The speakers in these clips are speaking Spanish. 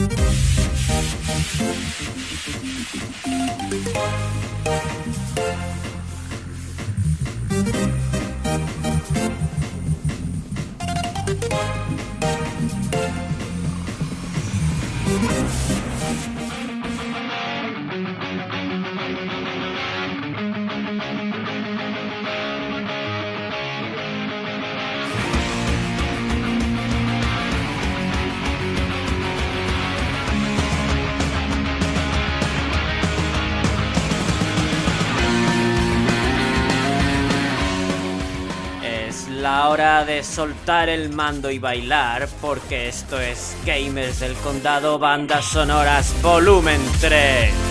Thank you. Soltar el mando y bailar, porque esto es Gamers del Condado Bandas Sonoras Volumen 3.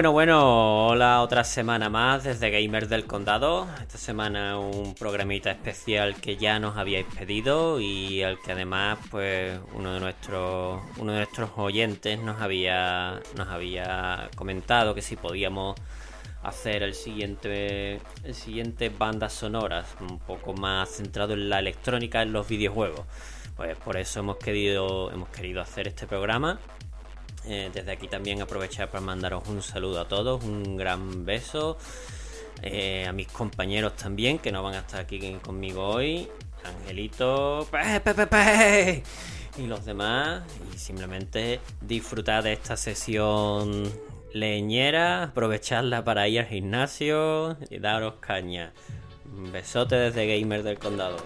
Bueno, bueno, hola otra semana más desde Gamers del Condado. Esta semana un programita especial que ya nos habíais pedido y al que además pues uno de nuestros uno de nuestros oyentes nos había nos había comentado que si podíamos hacer el siguiente el siguiente bandas sonoras un poco más centrado en la electrónica en los videojuegos. Pues por eso hemos querido hemos querido hacer este programa eh, desde aquí también aprovechar para mandaros un saludo a todos, un gran beso. Eh, a mis compañeros también, que no van a estar aquí conmigo hoy. Angelito, y los demás. Y simplemente disfrutar de esta sesión leñera, aprovecharla para ir al gimnasio y daros caña. Un besote desde Gamer del Condado.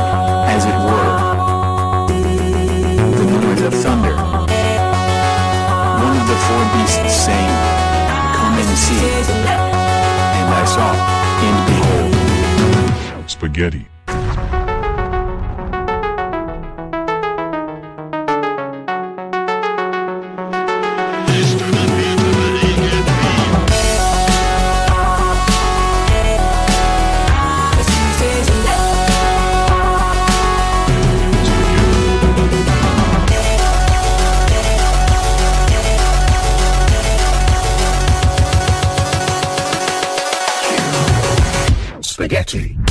as it were, the noise of thunder. One of the four beasts saying, Come and see. And I saw, and behold, spaghetti. battery.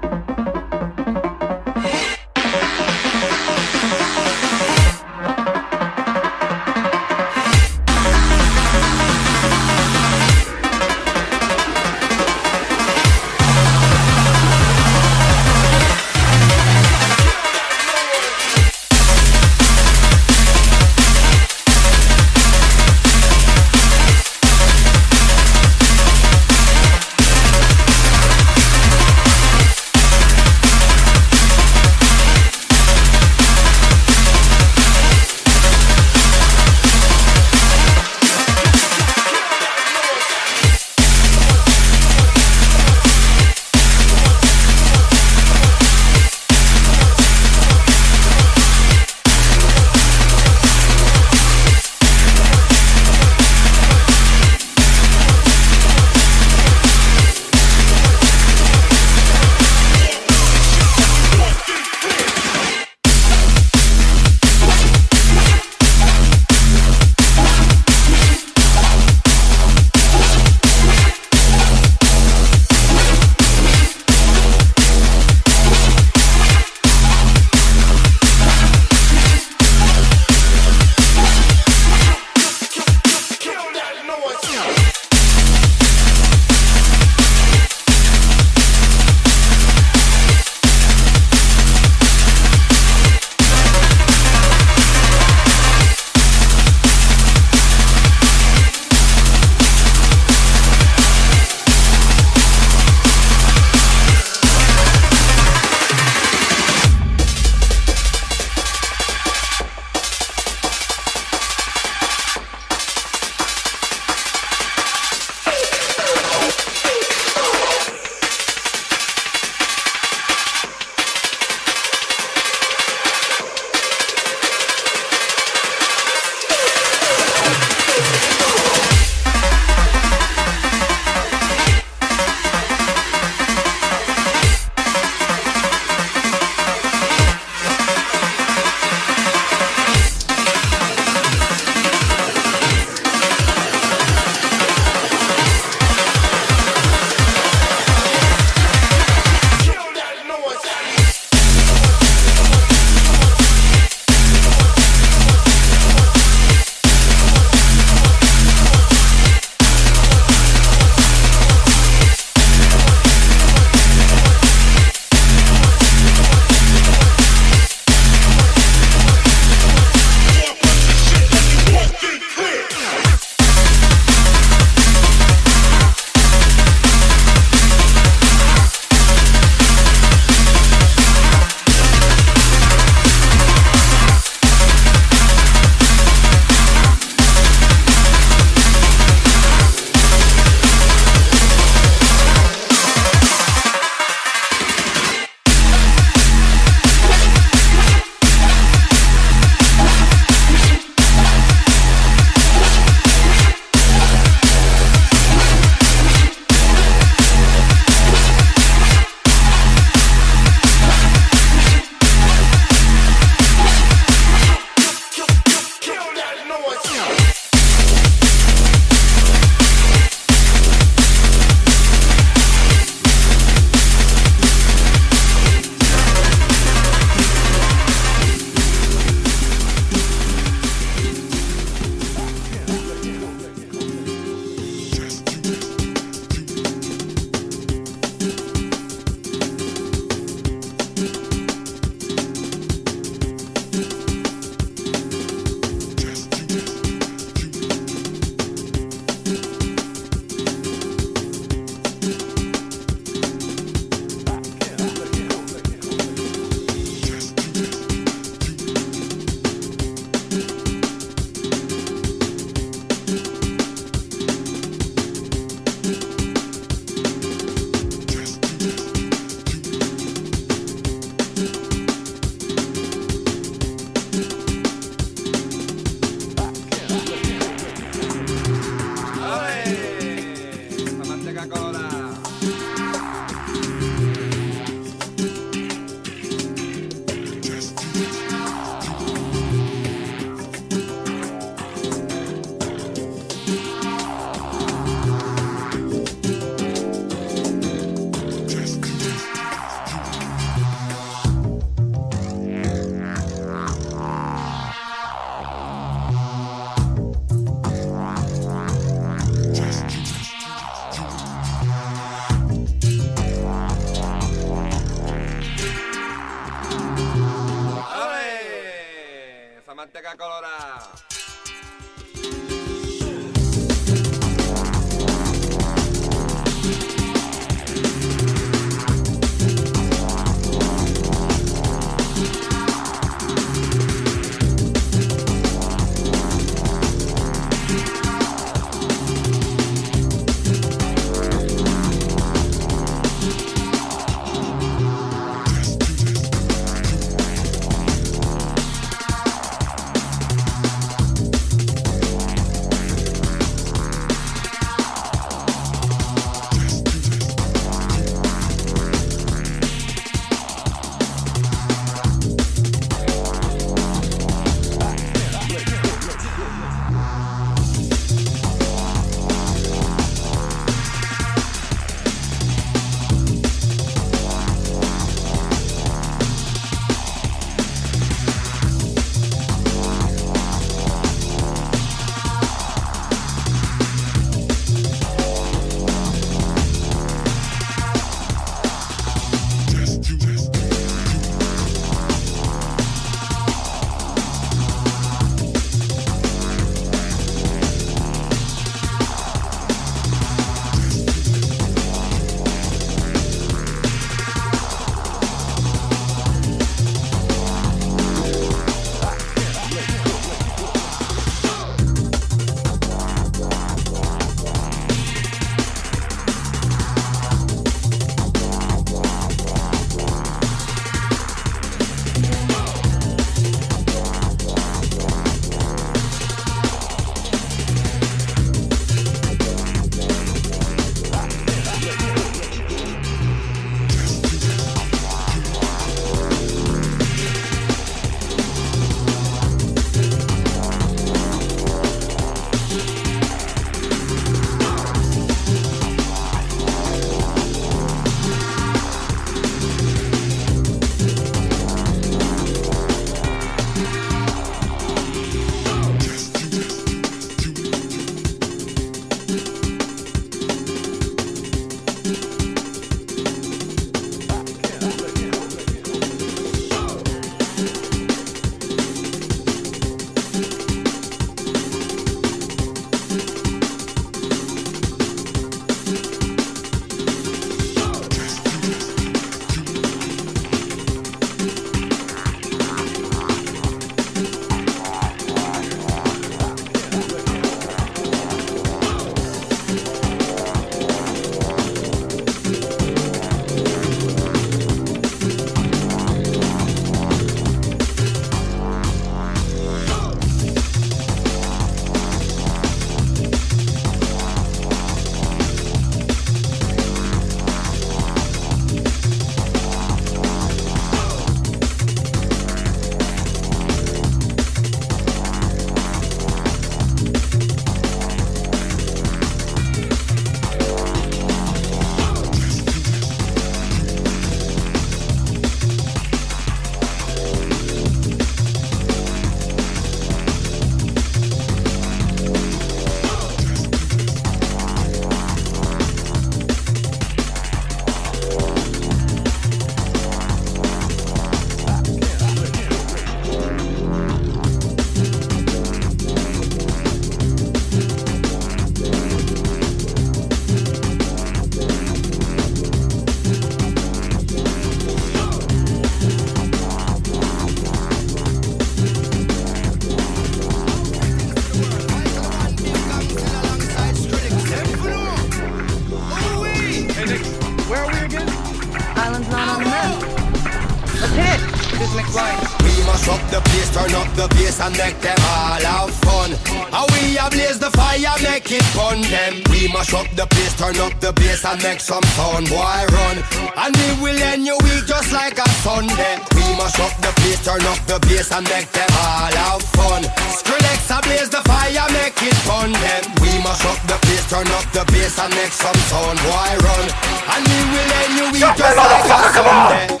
I run. And me will end you just like a Sunday.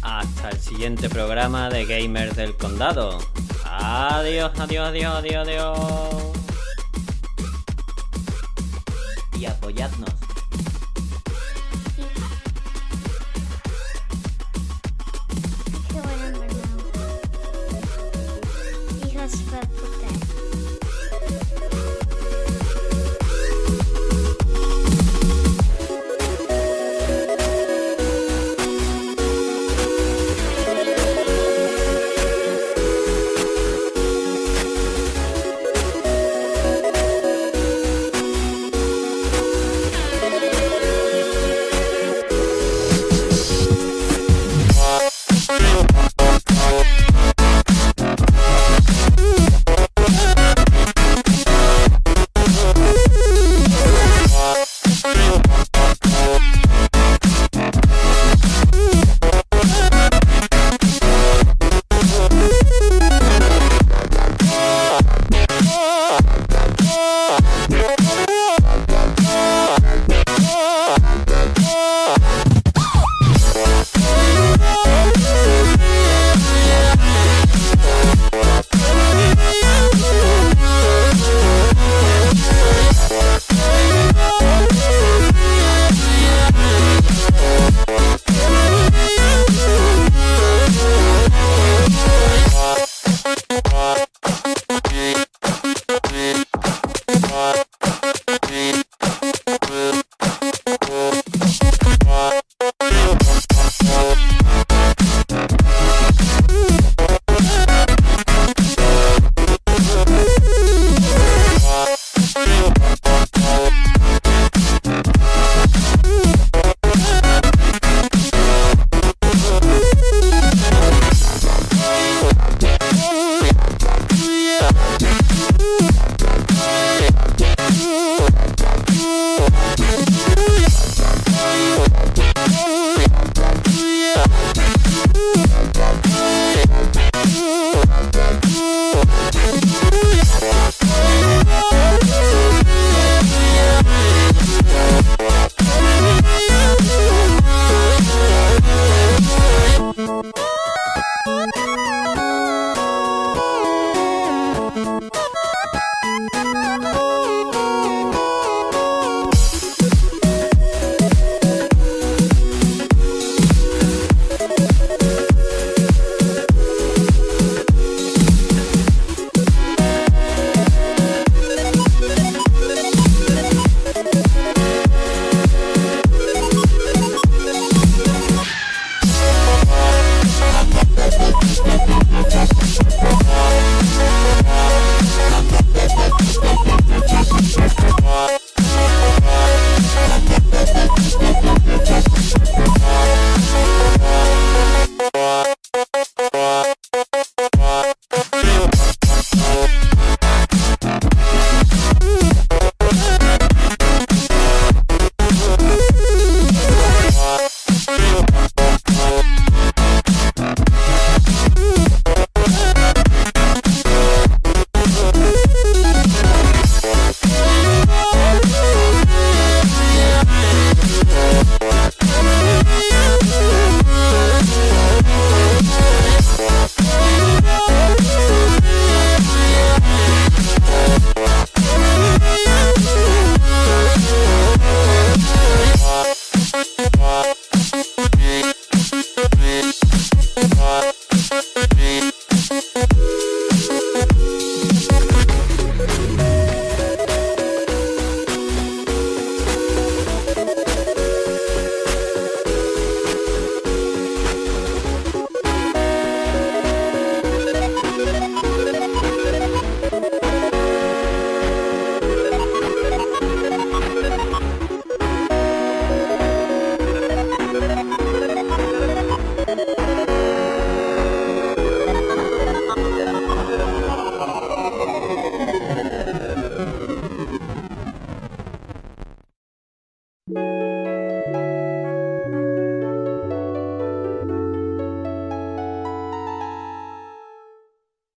Hasta el siguiente programa de Gamers del Condado. Adiós, adiós, adiós, adiós, adiós. Y apoyadnos.